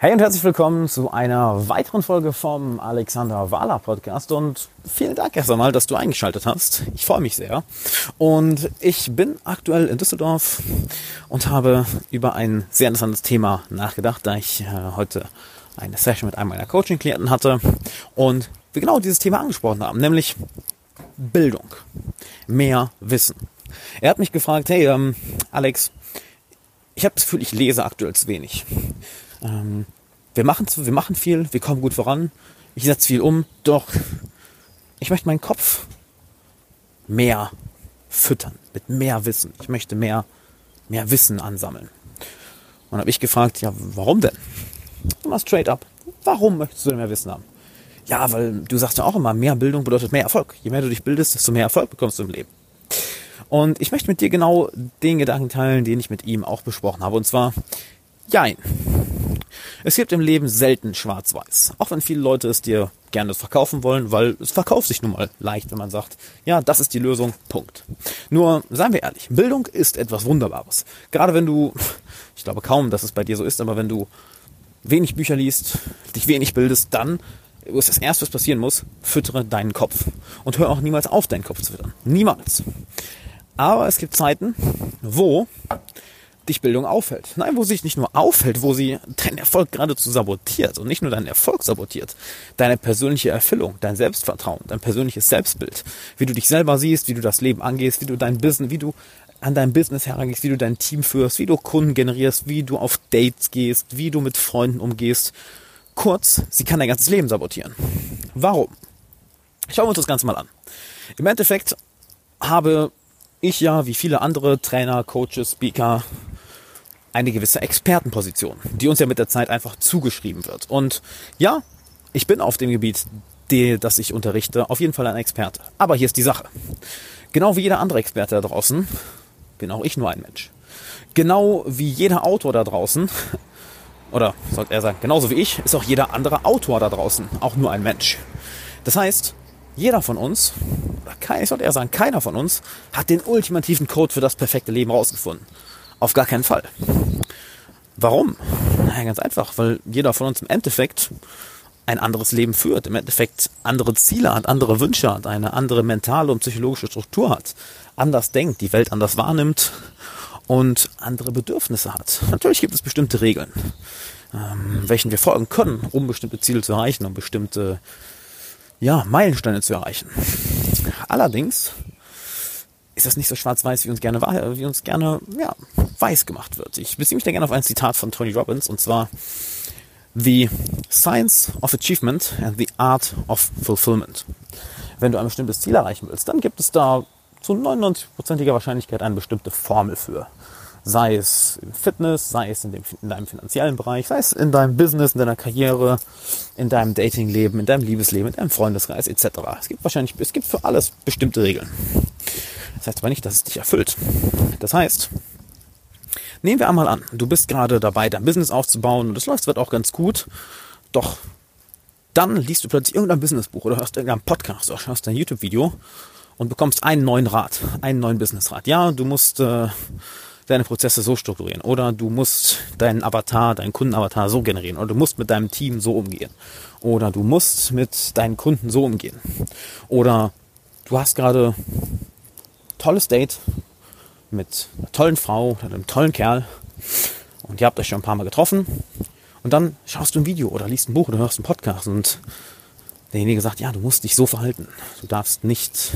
Hey und herzlich willkommen zu einer weiteren Folge vom Alexander Wahler Podcast und vielen Dank erst einmal, dass du eingeschaltet hast. Ich freue mich sehr. Und ich bin aktuell in Düsseldorf und habe über ein sehr interessantes Thema nachgedacht, da ich äh, heute eine Session mit einem meiner Coaching-Klienten hatte und wir genau dieses Thema angesprochen haben, nämlich Bildung, mehr Wissen. Er hat mich gefragt, hey ähm, Alex, ich habe das Gefühl, ich lese aktuell zu wenig. Ähm, wir, machen, wir machen viel, wir kommen gut voran, ich setze viel um, doch ich möchte meinen Kopf mehr füttern, mit mehr Wissen. Ich möchte mehr, mehr Wissen ansammeln. Und habe ich gefragt, ja, warum denn? Immer straight up. Warum möchtest du denn mehr Wissen haben? Ja, weil du sagst ja auch immer, mehr Bildung bedeutet mehr Erfolg. Je mehr du dich bildest, desto mehr Erfolg bekommst du im Leben. Und ich möchte mit dir genau den Gedanken teilen, den ich mit ihm auch besprochen habe. Und zwar, jein. Es gibt im Leben selten schwarz-weiß. Auch wenn viele Leute es dir gerne verkaufen wollen, weil es verkauft sich nun mal leicht, wenn man sagt, ja, das ist die Lösung, Punkt. Nur, seien wir ehrlich, Bildung ist etwas Wunderbares. Gerade wenn du, ich glaube kaum, dass es bei dir so ist, aber wenn du wenig Bücher liest, dich wenig bildest, dann ist das erste, was passieren muss, füttere deinen Kopf. Und hör auch niemals auf, deinen Kopf zu füttern. Niemals. Aber es gibt Zeiten, wo dich Bildung auffällt. Nein, wo sie sich nicht nur auffällt, wo sie deinen Erfolg geradezu sabotiert und nicht nur deinen Erfolg sabotiert, deine persönliche Erfüllung, dein Selbstvertrauen, dein persönliches Selbstbild, wie du dich selber siehst, wie du das Leben angehst, wie du dein Business, wie du an dein Business herangehst, wie du dein Team führst, wie du Kunden generierst, wie du auf Dates gehst, wie du mit Freunden umgehst. Kurz, sie kann dein ganzes Leben sabotieren. Warum? Schauen wir uns das Ganze mal an. Im Endeffekt habe ich ja, wie viele andere Trainer, Coaches, Speaker, eine gewisse Expertenposition, die uns ja mit der Zeit einfach zugeschrieben wird. Und ja, ich bin auf dem Gebiet, die, das ich unterrichte, auf jeden Fall ein Experte. Aber hier ist die Sache. Genau wie jeder andere Experte da draußen, bin auch ich nur ein Mensch. Genau wie jeder Autor da draußen, oder sollte er sagen, genauso wie ich, ist auch jeder andere Autor da draußen auch nur ein Mensch. Das heißt, jeder von uns, oder ich sollte eher sagen, keiner von uns, hat den ultimativen Code für das perfekte Leben rausgefunden. Auf gar keinen Fall. Warum? Naja, ganz einfach, weil jeder von uns im Endeffekt ein anderes Leben führt, im Endeffekt andere Ziele hat, andere Wünsche hat, eine andere mentale und psychologische Struktur hat, anders denkt, die Welt anders wahrnimmt und andere Bedürfnisse hat. Natürlich gibt es bestimmte Regeln, ähm, welchen wir folgen können, um bestimmte Ziele zu erreichen, um bestimmte ja, Meilensteine zu erreichen. Allerdings ist das nicht so schwarz-weiß, wie uns gerne, wie uns gerne ja, weiß gemacht wird. Ich beziehe mich da gerne auf ein Zitat von Tony Robbins und zwar The Science of Achievement and the Art of Fulfillment. Wenn du ein bestimmtes Ziel erreichen willst, dann gibt es da zu 99%iger Wahrscheinlichkeit eine bestimmte Formel für. Sei es im Fitness, sei es in, dem, in deinem finanziellen Bereich, sei es in deinem Business, in deiner Karriere, in deinem Datingleben, in deinem Liebesleben, in deinem Freundeskreis etc. Es gibt wahrscheinlich, es gibt für alles bestimmte Regeln. Das heißt aber nicht, dass es dich erfüllt. Das heißt, nehmen wir einmal an, du bist gerade dabei, dein Business aufzubauen und das läuft wird auch ganz gut, doch dann liest du plötzlich irgendein Businessbuch oder hörst irgendeinen Podcast oder hörst ein YouTube-Video und bekommst einen neuen Rat, einen neuen Businessrat. Ja, du musst äh, deine Prozesse so strukturieren oder du musst deinen Avatar, deinen Kundenavatar so generieren oder du musst mit deinem Team so umgehen oder du musst mit deinen Kunden so umgehen oder du hast gerade tolles Date mit einer tollen Frau oder einem tollen Kerl und ihr habt euch schon ein paar Mal getroffen und dann schaust du ein Video oder liest ein Buch oder hörst einen Podcast und derjenige sagt, ja, du musst dich so verhalten. Du darfst nicht,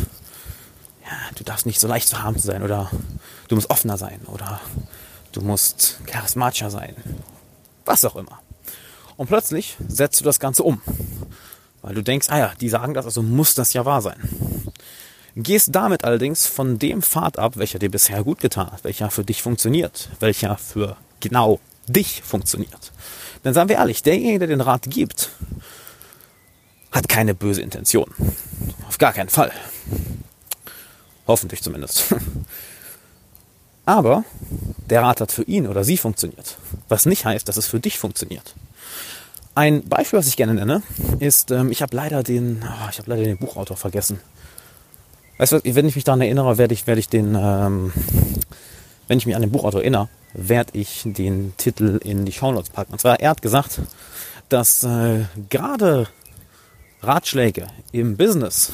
ja, du darfst nicht so leicht zu haben sein oder du musst offener sein oder du musst charismatischer sein. Was auch immer. Und plötzlich setzt du das Ganze um. Weil du denkst, ah ja, die sagen das, also muss das ja wahr sein. Gehst damit allerdings von dem Pfad ab, welcher dir bisher gut getan hat, welcher für dich funktioniert, welcher für genau dich funktioniert. Denn sagen wir ehrlich, derjenige, der den Rat gibt, hat keine böse Intention. Auf gar keinen Fall. Hoffentlich zumindest. Aber der Rat hat für ihn oder sie funktioniert. Was nicht heißt, dass es für dich funktioniert. Ein Beispiel, was ich gerne nenne, ist, ähm, ich habe leider den, oh, ich habe leider den Buchautor vergessen. Weißt du, wenn ich mich daran erinnere, werde ich, werde ich den, ähm, wenn ich mich an den Buchautor erinnere, werde ich den Titel in die Shownotes packen. Und zwar, er hat gesagt, dass äh, gerade Ratschläge im Business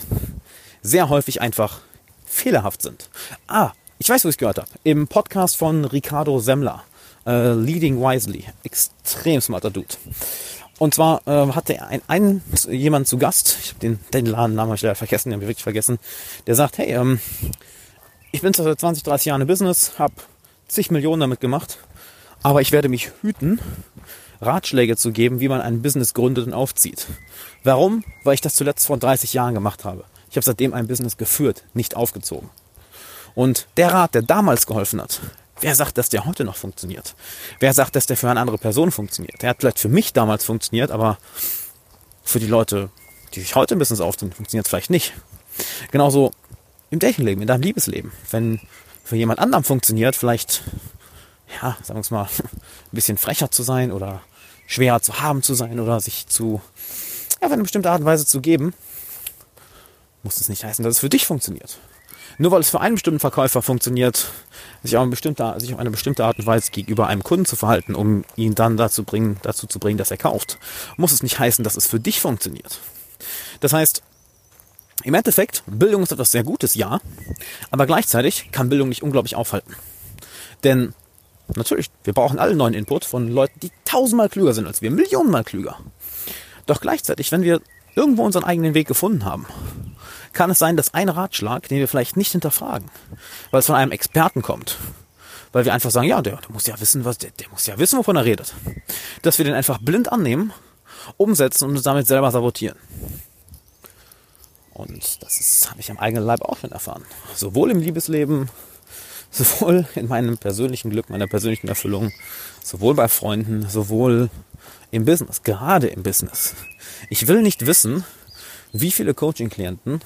sehr häufig einfach fehlerhaft sind. Ah, ich weiß, wo ich es gehört habe. Im Podcast von Ricardo Semmler, äh, Leading Wisely. Extrem smarter Dude. Und zwar äh, hatte ein, ein, jemand zu Gast, ich habe den, den Ladennamen habe ich leider vergessen, den habe ich wirklich vergessen, der sagt, hey, ähm, ich bin seit 20, 30 Jahren im Business, habe zig Millionen damit gemacht, aber ich werde mich hüten, Ratschläge zu geben, wie man ein Business gründet und aufzieht. Warum? Weil ich das zuletzt vor 30 Jahren gemacht habe. Ich habe seitdem ein Business geführt, nicht aufgezogen. Und der Rat, der damals geholfen hat, wer sagt, dass der heute noch funktioniert? Wer sagt, dass der für eine andere Person funktioniert? Der hat vielleicht für mich damals funktioniert, aber für die Leute, die sich heute ein Business aufziehen, funktioniert es vielleicht nicht. Genauso im Datingleben, in deinem Liebesleben. Wenn für jemand anderem funktioniert, vielleicht, ja, sagen wir es mal, ein bisschen frecher zu sein oder schwerer zu haben zu sein oder sich zu, ja, auf eine bestimmte Art und Weise zu geben, muss es nicht heißen, dass es für dich funktioniert. Nur weil es für einen bestimmten Verkäufer funktioniert, sich auf, eine bestimmte, sich auf eine bestimmte Art und Weise gegenüber einem Kunden zu verhalten, um ihn dann dazu, bringen, dazu zu bringen, dass er kauft, muss es nicht heißen, dass es für dich funktioniert. Das heißt, im Endeffekt, Bildung ist etwas sehr Gutes, ja, aber gleichzeitig kann Bildung nicht unglaublich aufhalten. Denn natürlich, wir brauchen alle neuen Input von Leuten, die tausendmal klüger sind als wir, millionenmal klüger. Doch gleichzeitig, wenn wir irgendwo unseren eigenen Weg gefunden haben, kann es sein, dass ein Ratschlag, den wir vielleicht nicht hinterfragen, weil es von einem Experten kommt, weil wir einfach sagen, ja, der, der muss ja wissen, was, der, der muss ja wissen, wovon er redet, dass wir den einfach blind annehmen, umsetzen und uns damit selber sabotieren. Und das habe ich am eigenen Leib auch schon erfahren. Sowohl im Liebesleben, sowohl in meinem persönlichen Glück, meiner persönlichen Erfüllung, sowohl bei Freunden, sowohl im Business, gerade im Business. Ich will nicht wissen, wie viele Coaching-Klienten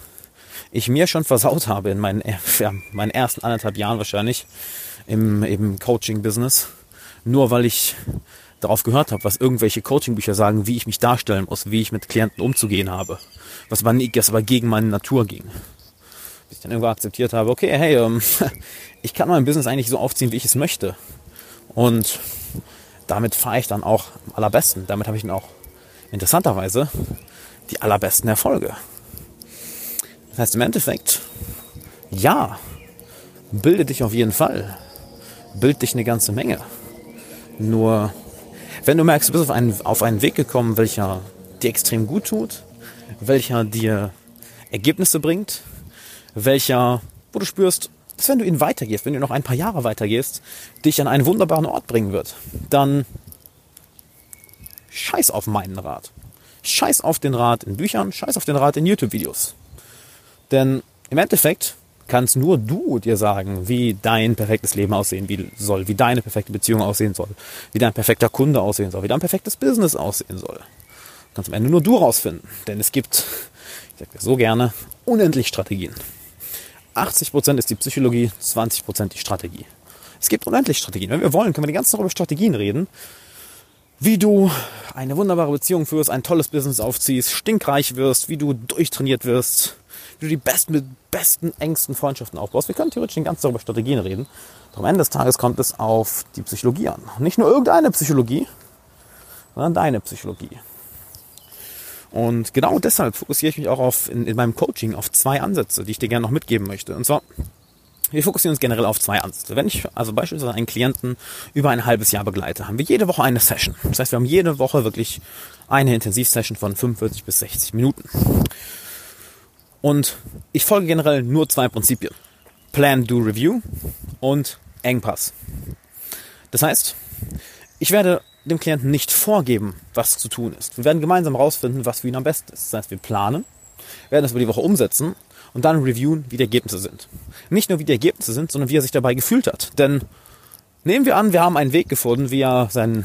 ich mir schon versaut habe in meinen, ja, meinen ersten anderthalb Jahren wahrscheinlich im, im Coaching-Business, nur weil ich darauf gehört habe, was irgendwelche Coaching-Bücher sagen, wie ich mich darstellen muss, wie ich mit Klienten umzugehen habe, was aber, was aber gegen meine Natur ging. Bis ich dann irgendwo akzeptiert habe, okay, hey, ähm, ich kann mein Business eigentlich so aufziehen, wie ich es möchte. Und damit fahre ich dann auch am allerbesten. Damit habe ich dann auch interessanterweise die allerbesten Erfolge. Das heißt im Endeffekt, ja, bilde dich auf jeden Fall. Bild dich eine ganze Menge. Nur wenn du merkst, du bist auf einen, auf einen Weg gekommen, welcher dir extrem gut tut, welcher dir Ergebnisse bringt, welcher, wo du spürst, dass wenn du ihn weitergehst, wenn du noch ein paar Jahre weitergehst, dich an einen wunderbaren Ort bringen wird, dann scheiß auf meinen Rat. Scheiß auf den Rat in Büchern, scheiß auf den Rat in YouTube-Videos. Denn im Endeffekt kannst nur du dir sagen, wie dein perfektes Leben aussehen soll, wie deine perfekte Beziehung aussehen soll, wie dein perfekter Kunde aussehen soll, wie dein perfektes Business aussehen soll. Kannst am Ende nur du rausfinden. Denn es gibt, ich sage dir so gerne, unendlich Strategien. 80% ist die Psychologie, 20% die Strategie. Es gibt unendlich Strategien. Wenn wir wollen, können wir die ganze Zeit über Strategien reden. Wie du eine wunderbare Beziehung führst, ein tolles Business aufziehst, stinkreich wirst, wie du durchtrainiert wirst, wie du die besten, mit besten, engsten Freundschaften aufbaust. Wir können theoretisch den ganzen Tag über Strategien reden. Doch am Ende des Tages kommt es auf die Psychologie an. Nicht nur irgendeine Psychologie, sondern deine Psychologie. Und genau deshalb fokussiere ich mich auch auf, in, in meinem Coaching auf zwei Ansätze, die ich dir gerne noch mitgeben möchte. Und zwar, wir fokussieren uns generell auf zwei Ansätze. Wenn ich also beispielsweise einen Klienten über ein halbes Jahr begleite, haben wir jede Woche eine Session. Das heißt, wir haben jede Woche wirklich eine Intensivsession von 45 bis 60 Minuten. Und ich folge generell nur zwei Prinzipien. Plan, Do, Review und Engpass. Das heißt, ich werde dem Klienten nicht vorgeben, was zu tun ist. Wir werden gemeinsam herausfinden, was für ihn am besten ist. Das heißt, wir planen, werden das über die Woche umsetzen und dann reviewen, wie die Ergebnisse sind. Nicht nur, wie die Ergebnisse sind, sondern wie er sich dabei gefühlt hat. Denn nehmen wir an, wir haben einen Weg gefunden, wie er sein,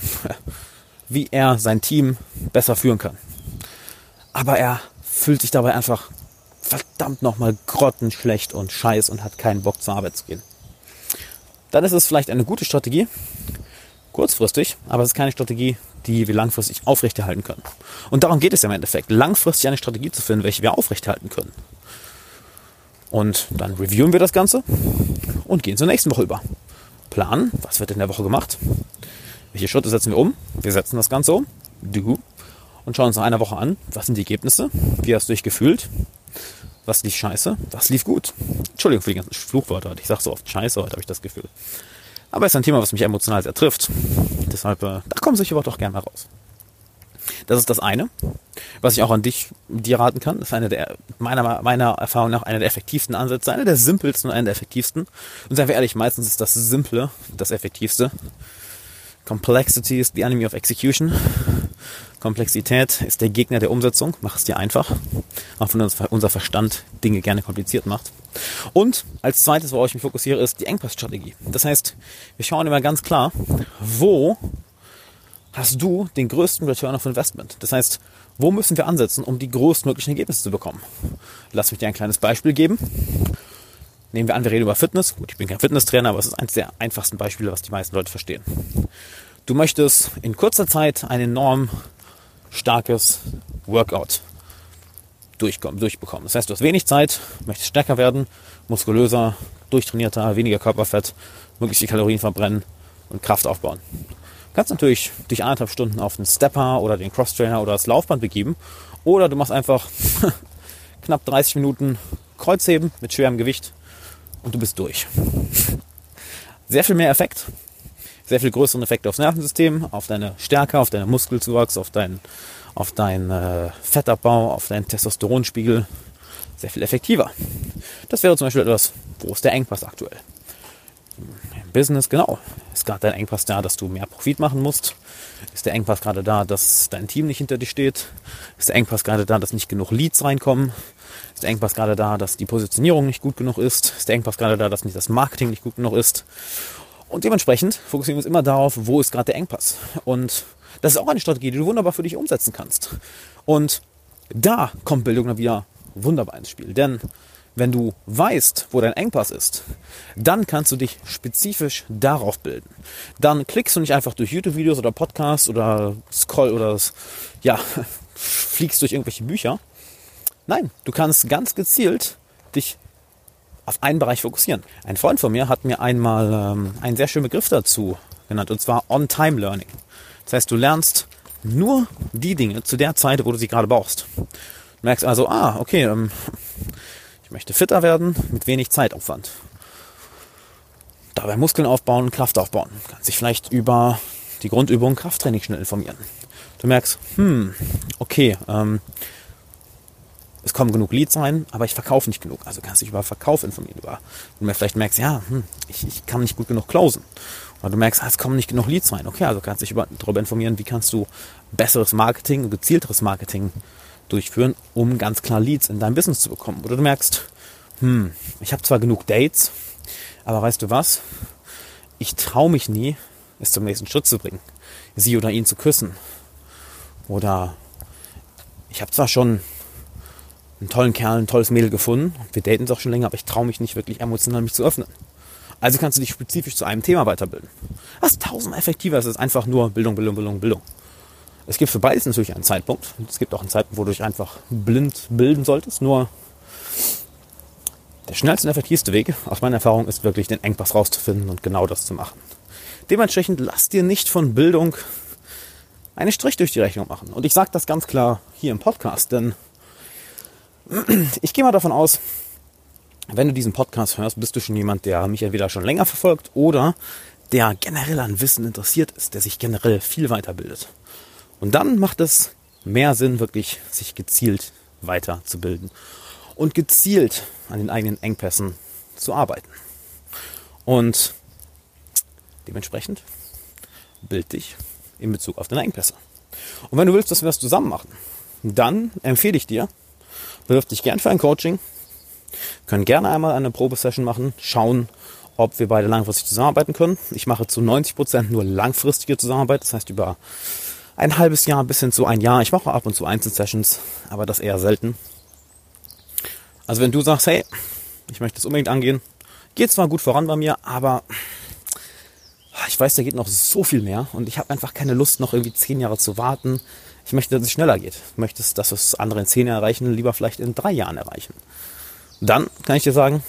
wie er sein Team besser führen kann. Aber er fühlt sich dabei einfach verdammt nochmal grottenschlecht und scheiß und hat keinen Bock zur Arbeit zu gehen. Dann ist es vielleicht eine gute Strategie, kurzfristig, aber es ist keine Strategie, die wir langfristig aufrechterhalten können. Und darum geht es ja im Endeffekt, langfristig eine Strategie zu finden, welche wir aufrechterhalten können. Und dann reviewen wir das Ganze und gehen zur nächsten Woche über. Plan, was wird in der Woche gemacht, welche Schritte setzen wir um, wir setzen das Ganze um, du, und schauen uns nach einer Woche an, was sind die Ergebnisse, wie hast du dich gefühlt, was lief scheiße, was lief gut. Entschuldigung für die ganzen Fluchwörter, ich sage so oft scheiße, heute habe ich das Gefühl. Aber es ist ein Thema, was mich emotional sehr trifft. Deshalb, äh, da kommen solche Worte auch gerne mal raus. Das ist das eine, was ich auch an dich dir raten kann. Das ist eine der, meiner, meiner Erfahrung nach, einer der effektivsten Ansätze, einer der simpelsten und einer der effektivsten. Und seien wir ehrlich, meistens ist das Simple das Effektivste. Complexity is the enemy of execution. Komplexität ist der Gegner der Umsetzung. Mach es dir einfach. Auch wenn unser Verstand Dinge gerne kompliziert macht. Und als zweites, worauf ich mich fokussiere, ist die Engpassstrategie. Das heißt, wir schauen immer ganz klar, wo hast du den größten Return of Investment? Das heißt, wo müssen wir ansetzen, um die größtmöglichen Ergebnisse zu bekommen? Lass mich dir ein kleines Beispiel geben. Nehmen wir an, wir reden über Fitness. Gut, ich bin kein Fitnesstrainer, aber es ist eines der einfachsten Beispiele, was die meisten Leute verstehen. Du möchtest in kurzer Zeit ein enorm starkes Workout durchkommen, durchbekommen. Das heißt, du hast wenig Zeit, möchtest stärker werden, muskulöser, durchtrainierter, weniger Körperfett, möglichst die Kalorien verbrennen und Kraft aufbauen. Kannst natürlich dich anderthalb Stunden auf den Stepper oder den Crosstrainer oder das Laufband begeben oder du machst einfach knapp 30 Minuten Kreuzheben mit schwerem Gewicht und du bist durch. Sehr viel mehr Effekt, sehr viel größeren Effekt aufs Nervensystem, auf deine Stärke, auf deinen Muskelzuwachs, auf deinen auf deinen äh, Fettabbau, auf deinen Testosteronspiegel sehr viel effektiver. Das wäre zum Beispiel etwas, wo ist der Engpass aktuell? Im Business, genau. Ist gerade dein Engpass da, dass du mehr Profit machen musst? Ist der Engpass gerade da, dass dein Team nicht hinter dir steht? Ist der Engpass gerade da, dass nicht genug Leads reinkommen? Ist der Engpass gerade da, dass die Positionierung nicht gut genug ist? Ist der Engpass gerade da, dass nicht das Marketing nicht gut genug ist? Und dementsprechend fokussieren wir uns immer darauf, wo ist gerade der Engpass. Und das ist auch eine Strategie, die du wunderbar für dich umsetzen kannst. Und da kommt Bildung dann wieder wunderbar ins Spiel. Denn wenn du weißt, wo dein Engpass ist, dann kannst du dich spezifisch darauf bilden. Dann klickst du nicht einfach durch YouTube-Videos oder Podcasts oder scroll oder ja, fliegst durch irgendwelche Bücher. Nein, du kannst ganz gezielt dich auf einen Bereich fokussieren. Ein Freund von mir hat mir einmal ähm, einen sehr schönen Begriff dazu genannt, und zwar On-Time-Learning. Das heißt, du lernst nur die Dinge zu der Zeit, wo du sie gerade brauchst. Du merkst also, ah, okay, ähm, ich möchte fitter werden mit wenig Zeitaufwand. Dabei Muskeln aufbauen, Kraft aufbauen. Du kannst dich vielleicht über die Grundübung Krafttraining schnell informieren. Du merkst, hm, okay, ähm, es kommen genug Leads rein, aber ich verkaufe nicht genug. Also kannst du dich über Verkauf informieren. Über, wenn du vielleicht merkst, ja, hm, ich, ich kann nicht gut genug closen. Weil du merkst, ah, es kommen nicht genug Leads rein. Okay, also kannst du dich über, darüber informieren, wie kannst du besseres Marketing, gezielteres Marketing durchführen, um ganz klar Leads in dein Business zu bekommen. Oder du merkst, hm, ich habe zwar genug Dates, aber weißt du was? Ich traue mich nie, es zum nächsten Schritt zu bringen. Sie oder ihn zu küssen. Oder ich habe zwar schon einen tollen Kerl, ein tolles Mädel gefunden, wir daten es auch schon länger, aber ich traue mich nicht wirklich emotional mich zu öffnen. Also kannst du dich spezifisch zu einem Thema weiterbilden. Ist tausendmal effektiver, es ist einfach nur Bildung, Bildung, Bildung, Bildung. Es gibt für beides natürlich einen Zeitpunkt. Es gibt auch einen Zeitpunkt, wo du dich einfach blind bilden solltest. Nur der schnellste und effektivste Weg, aus meiner Erfahrung, ist wirklich den Engpass rauszufinden und genau das zu machen. Dementsprechend lass dir nicht von Bildung einen Strich durch die Rechnung machen. Und ich sage das ganz klar hier im Podcast, denn ich gehe mal davon aus, wenn du diesen Podcast hörst, bist du schon jemand, der mich entweder schon länger verfolgt oder der generell an Wissen interessiert ist, der sich generell viel weiterbildet. Und dann macht es mehr Sinn, wirklich sich gezielt weiterzubilden und gezielt an den eigenen Engpässen zu arbeiten. Und dementsprechend bild dich in Bezug auf deine Engpässe. Und wenn du willst, dass wir das zusammen machen, dann empfehle ich dir, bewirf dich gern für ein Coaching, können gerne einmal eine Probesession machen, schauen, ob wir beide langfristig zusammenarbeiten können. Ich mache zu 90 Prozent nur langfristige Zusammenarbeit, das heißt über ein halbes Jahr bis hin zu ein Jahr. Ich mache ab und zu Einzelsessions, aber das eher selten. Also wenn du sagst, hey, ich möchte es unbedingt angehen, geht zwar gut voran bei mir, aber ich weiß, da geht noch so viel mehr und ich habe einfach keine Lust, noch irgendwie zehn Jahre zu warten. Ich möchte, dass es schneller geht. Ich möchte, dass es andere in zehn Jahren erreichen, lieber vielleicht in drei Jahren erreichen. Dann kann ich dir sagen,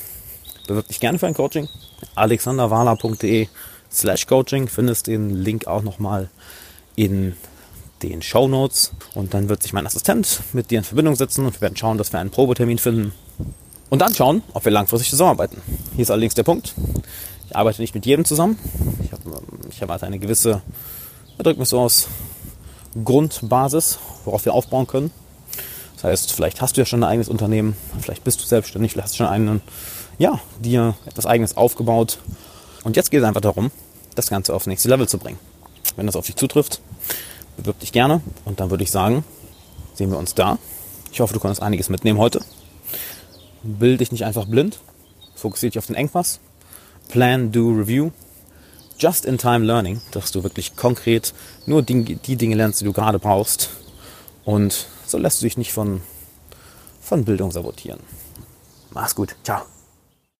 bewirb dich gerne für ein Coaching. alexanderwala.de slash coaching. Findest den Link auch nochmal in den Show Notes und dann wird sich mein Assistent mit dir in Verbindung setzen und wir werden schauen, dass wir einen Probetermin finden und dann schauen, ob wir langfristig zusammenarbeiten. Hier ist allerdings der Punkt. Ich arbeite nicht mit jedem zusammen. Ich, hab, ich erwarte eine gewisse, drücken wir so aus, Grundbasis, worauf wir aufbauen können. Das heißt, vielleicht hast du ja schon ein eigenes Unternehmen, vielleicht bist du selbstständig, vielleicht hast du schon einen, ja, dir etwas eigenes aufgebaut. Und jetzt geht es einfach darum, das Ganze aufs nächste Level zu bringen. Wenn das auf dich zutrifft, bewirb dich gerne und dann würde ich sagen, sehen wir uns da. Ich hoffe, du konntest einiges mitnehmen heute. Bild dich nicht einfach blind, fokussiere dich auf den Engpass, plan, do, review, just-in-time learning, dass du wirklich konkret nur die, die Dinge lernst, die du gerade brauchst und so lässt du dich nicht von, von Bildung sabotieren. Mach's gut. Ciao.